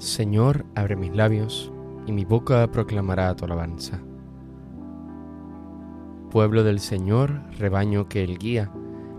Señor, abre mis labios, y mi boca proclamará tu alabanza. Pueblo del Señor, rebaño que Él guía,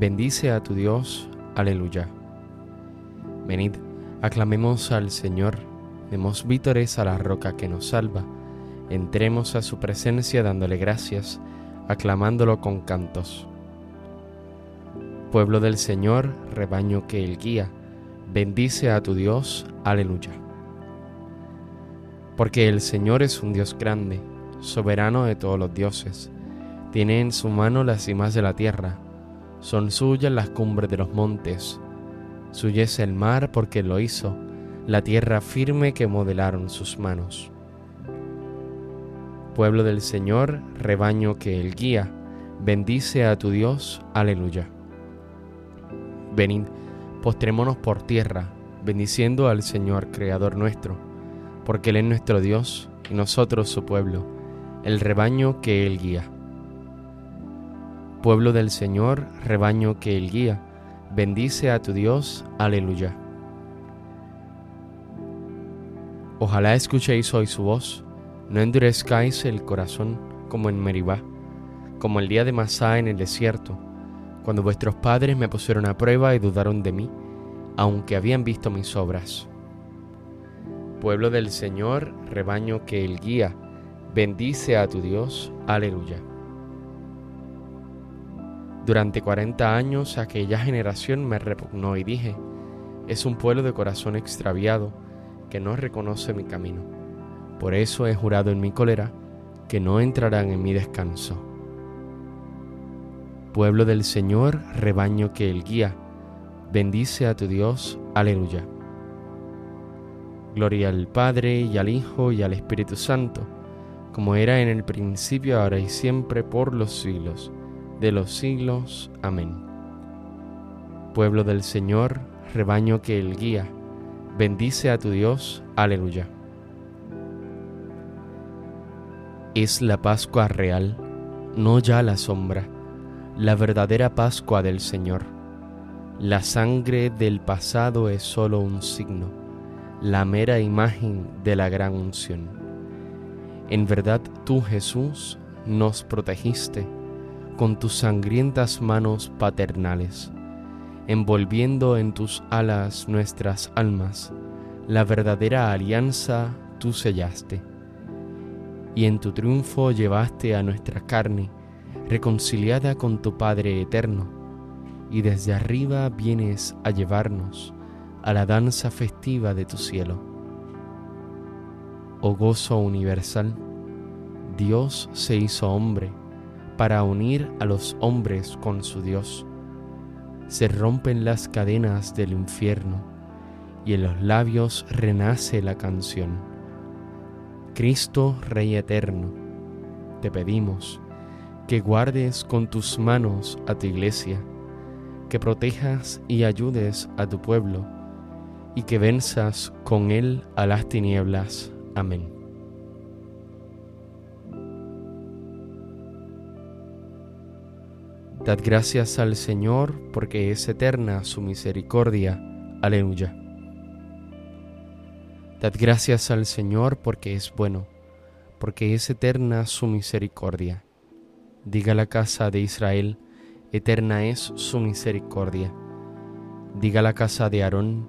bendice a tu Dios, aleluya. Venid, aclamemos al Señor, demos vítores a la roca que nos salva, entremos a su presencia dándole gracias, aclamándolo con cantos. Pueblo del Señor, rebaño que Él guía, bendice a tu Dios, aleluya. Porque el Señor es un Dios grande, soberano de todos los dioses. Tiene en su mano las cimas de la tierra, son suyas las cumbres de los montes. Suya es el mar porque lo hizo, la tierra firme que modelaron sus manos. Pueblo del Señor, rebaño que Él guía, bendice a tu Dios, aleluya. Venid, postrémonos por tierra, bendiciendo al Señor, Creador nuestro porque Él es nuestro Dios y nosotros su pueblo, el rebaño que Él guía. Pueblo del Señor, rebaño que Él guía, bendice a tu Dios, aleluya. Ojalá escuchéis hoy su voz, no endurezcáis el corazón como en Meribá, como el día de Masá en el desierto, cuando vuestros padres me pusieron a prueba y dudaron de mí, aunque habían visto mis obras pueblo del Señor, rebaño que Él guía, bendice a tu Dios, aleluya. Durante cuarenta años aquella generación me repugnó y dije, es un pueblo de corazón extraviado que no reconoce mi camino. Por eso he jurado en mi cólera que no entrarán en mi descanso. Pueblo del Señor, rebaño que Él guía, bendice a tu Dios, aleluya. Gloria al Padre y al Hijo y al Espíritu Santo, como era en el principio, ahora y siempre, por los siglos de los siglos. Amén. Pueblo del Señor, rebaño que Él guía, bendice a tu Dios. Aleluya. Es la Pascua real, no ya la sombra, la verdadera Pascua del Señor. La sangre del pasado es solo un signo la mera imagen de la gran unción. En verdad tú, Jesús, nos protegiste con tus sangrientas manos paternales, envolviendo en tus alas nuestras almas, la verdadera alianza tú sellaste, y en tu triunfo llevaste a nuestra carne, reconciliada con tu Padre eterno, y desde arriba vienes a llevarnos a la danza festiva de tu cielo. Oh gozo universal, Dios se hizo hombre para unir a los hombres con su Dios. Se rompen las cadenas del infierno y en los labios renace la canción. Cristo Rey eterno, te pedimos que guardes con tus manos a tu iglesia, que protejas y ayudes a tu pueblo, y que venzas con él a las tinieblas. Amén. Dad gracias al Señor porque es eterna su misericordia. Aleluya. Dad gracias al Señor porque es bueno, porque es eterna su misericordia. Diga la casa de Israel, eterna es su misericordia. Diga la casa de Aarón,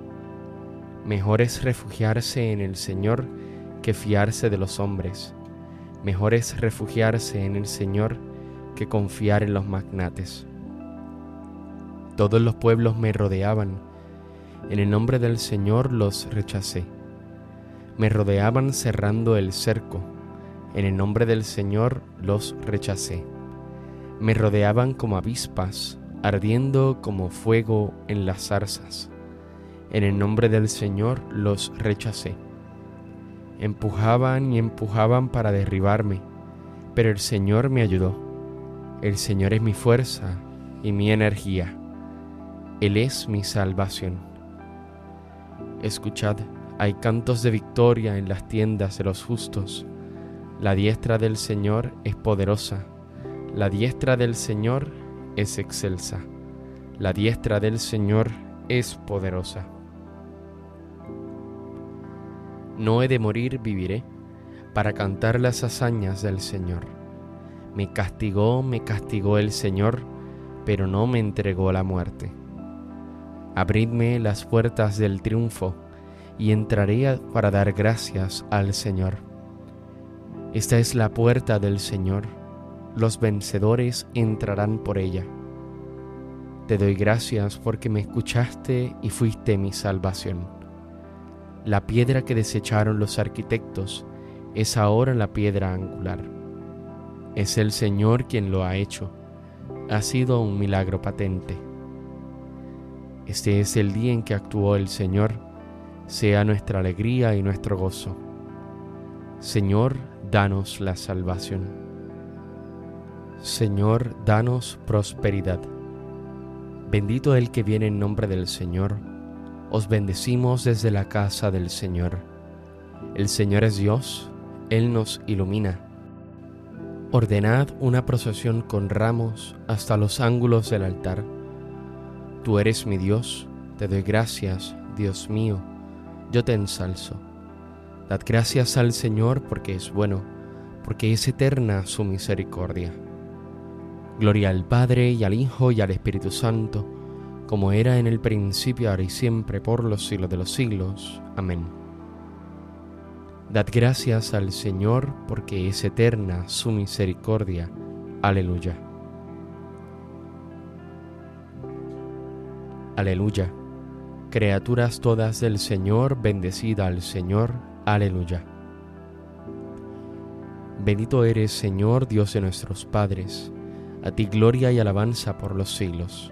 Mejor es refugiarse en el Señor que fiarse de los hombres. Mejor es refugiarse en el Señor que confiar en los magnates. Todos los pueblos me rodeaban. En el nombre del Señor los rechacé. Me rodeaban cerrando el cerco. En el nombre del Señor los rechacé. Me rodeaban como avispas, ardiendo como fuego en las zarzas. En el nombre del Señor los rechacé. Empujaban y empujaban para derribarme, pero el Señor me ayudó. El Señor es mi fuerza y mi energía. Él es mi salvación. Escuchad, hay cantos de victoria en las tiendas de los justos. La diestra del Señor es poderosa. La diestra del Señor es excelsa. La diestra del Señor es poderosa. No he de morir, viviré, para cantar las hazañas del Señor. Me castigó, me castigó el Señor, pero no me entregó la muerte. Abridme las puertas del triunfo, y entraré para dar gracias al Señor. Esta es la puerta del Señor, los vencedores entrarán por ella. Te doy gracias porque me escuchaste y fuiste mi salvación. La piedra que desecharon los arquitectos es ahora la piedra angular. Es el Señor quien lo ha hecho. Ha sido un milagro patente. Este es el día en que actuó el Señor, sea nuestra alegría y nuestro gozo. Señor, danos la salvación. Señor, danos prosperidad. Bendito el que viene en nombre del Señor. Os bendecimos desde la casa del Señor. El Señor es Dios, Él nos ilumina. Ordenad una procesión con ramos hasta los ángulos del altar Tú eres mi Dios, te doy gracias, Dios mío, yo te ensalzo. Dad gracias al Señor porque es bueno, porque es eterna su misericordia. Gloria al Padre y al Hijo y al Espíritu Santo, como era en el principio, ahora y siempre, por los siglos de los siglos. Amén. Dad gracias al Señor porque es eterna su misericordia. Aleluya. Aleluya. Criaturas todas del Señor, bendecida al Señor. Aleluya. Bendito eres, Señor, Dios de nuestros padres. A ti gloria y alabanza por los siglos.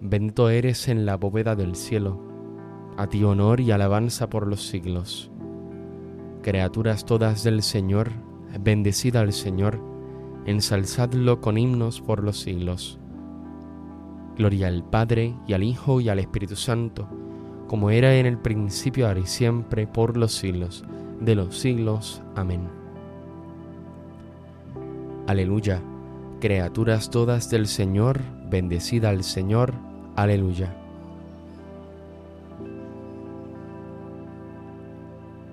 Bendito eres en la bóveda del cielo, a ti honor y alabanza por los siglos. Criaturas todas del Señor, bendecida al Señor, ensalzadlo con himnos por los siglos. Gloria al Padre y al Hijo y al Espíritu Santo, como era en el principio, ahora y siempre, por los siglos de los siglos. Amén. Aleluya. Criaturas todas del Señor, bendecida al Señor. Aleluya.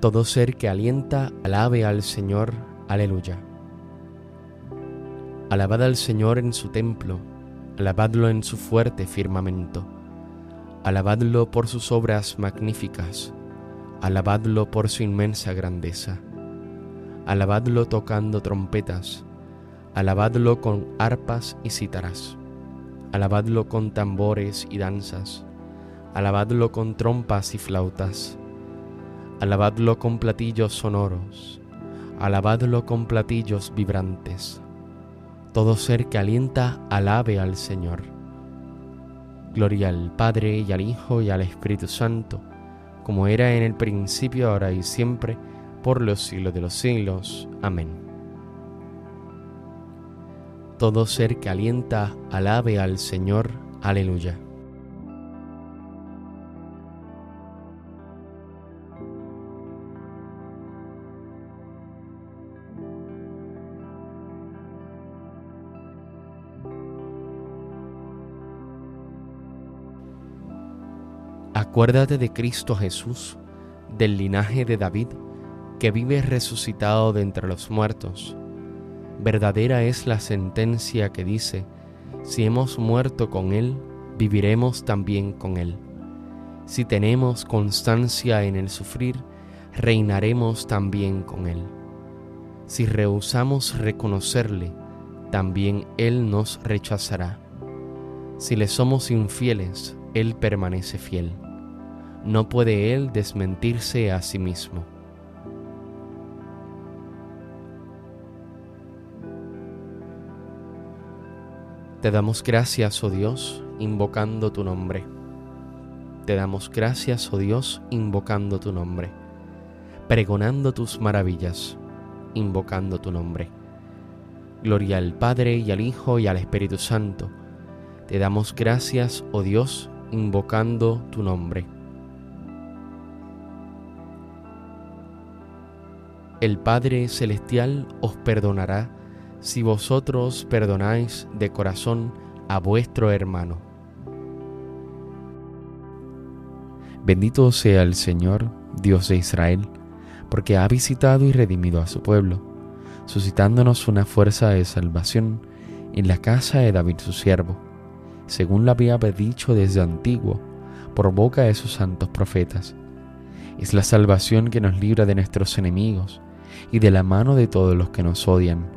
Todo ser que alienta, alabe al Señor. Aleluya. Alabad al Señor en su templo, alabadlo en su fuerte firmamento, alabadlo por sus obras magníficas, alabadlo por su inmensa grandeza, alabadlo tocando trompetas, alabadlo con arpas y cítaras, alabadlo con tambores y danzas, alabadlo con trompas y flautas, alabadlo con platillos sonoros, alabadlo con platillos vibrantes todo ser que alienta, alabe al Señor. Gloria al Padre y al Hijo y al Espíritu Santo, como era en el principio, ahora y siempre, por los siglos de los siglos. Amén. Todo ser que alienta, alabe al Señor. Aleluya. Acuérdate de Cristo Jesús, del linaje de David, que vive resucitado de entre los muertos. Verdadera es la sentencia que dice, si hemos muerto con Él, viviremos también con Él. Si tenemos constancia en el sufrir, reinaremos también con Él. Si rehusamos reconocerle, también Él nos rechazará. Si le somos infieles, Él permanece fiel no puede él desmentirse a sí mismo. Te damos gracias, oh Dios, invocando tu nombre. Te damos gracias, oh Dios, invocando tu nombre, pregonando tus maravillas, invocando tu nombre. Gloria al Padre y al Hijo y al Espíritu Santo. Te damos gracias, oh Dios, invocando tu nombre. el Padre Celestial os perdonará si vosotros perdonáis de corazón a vuestro hermano. Bendito sea el Señor, Dios de Israel, porque ha visitado y redimido a su pueblo, suscitándonos una fuerza de salvación en la casa de David su siervo, según lo había dicho desde antiguo, por boca de sus santos profetas. Es la salvación que nos libra de nuestros enemigos y de la mano de todos los que nos odian.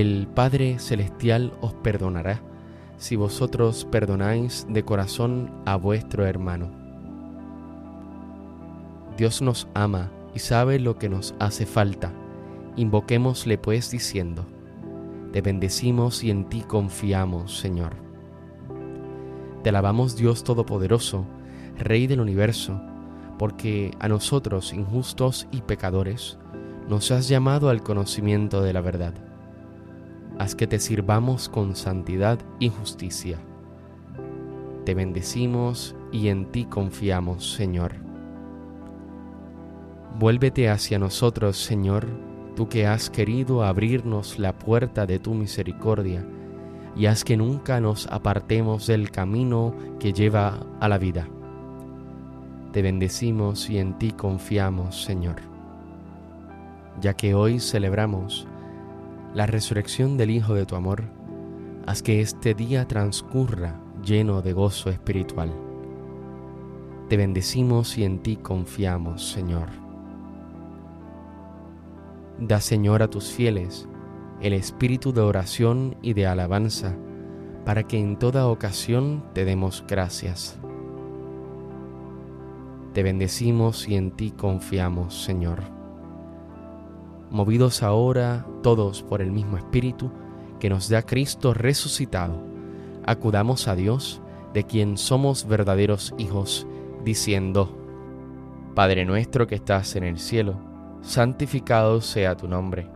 el Padre Celestial os perdonará si vosotros perdonáis de corazón a vuestro hermano. Dios nos ama y sabe lo que nos hace falta. Invoquémosle pues diciendo, Te bendecimos y en ti confiamos, Señor. Te alabamos Dios Todopoderoso, Rey del universo, porque a nosotros, injustos y pecadores, nos has llamado al conocimiento de la verdad haz que te sirvamos con santidad y justicia. Te bendecimos y en ti confiamos, Señor. Vuélvete hacia nosotros, Señor, tú que has querido abrirnos la puerta de tu misericordia, y haz que nunca nos apartemos del camino que lleva a la vida. Te bendecimos y en ti confiamos, Señor. Ya que hoy celebramos la resurrección del Hijo de tu amor, haz que este día transcurra lleno de gozo espiritual. Te bendecimos y en ti confiamos, Señor. Da, Señor, a tus fieles el espíritu de oración y de alabanza, para que en toda ocasión te demos gracias. Te bendecimos y en ti confiamos, Señor movidos ahora todos por el mismo Espíritu que nos da Cristo resucitado, acudamos a Dios, de quien somos verdaderos hijos, diciendo, Padre nuestro que estás en el cielo, santificado sea tu nombre,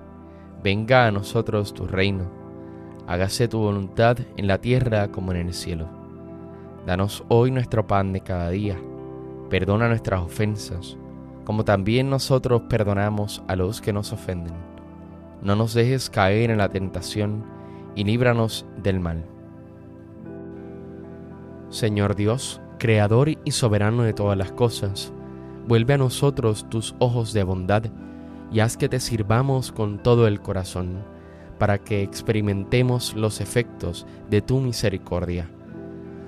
venga a nosotros tu reino, hágase tu voluntad en la tierra como en el cielo. Danos hoy nuestro pan de cada día, perdona nuestras ofensas, como también nosotros perdonamos a los que nos ofenden. No nos dejes caer en la tentación y líbranos del mal. Señor Dios, Creador y soberano de todas las cosas, vuelve a nosotros tus ojos de bondad y haz que te sirvamos con todo el corazón, para que experimentemos los efectos de tu misericordia.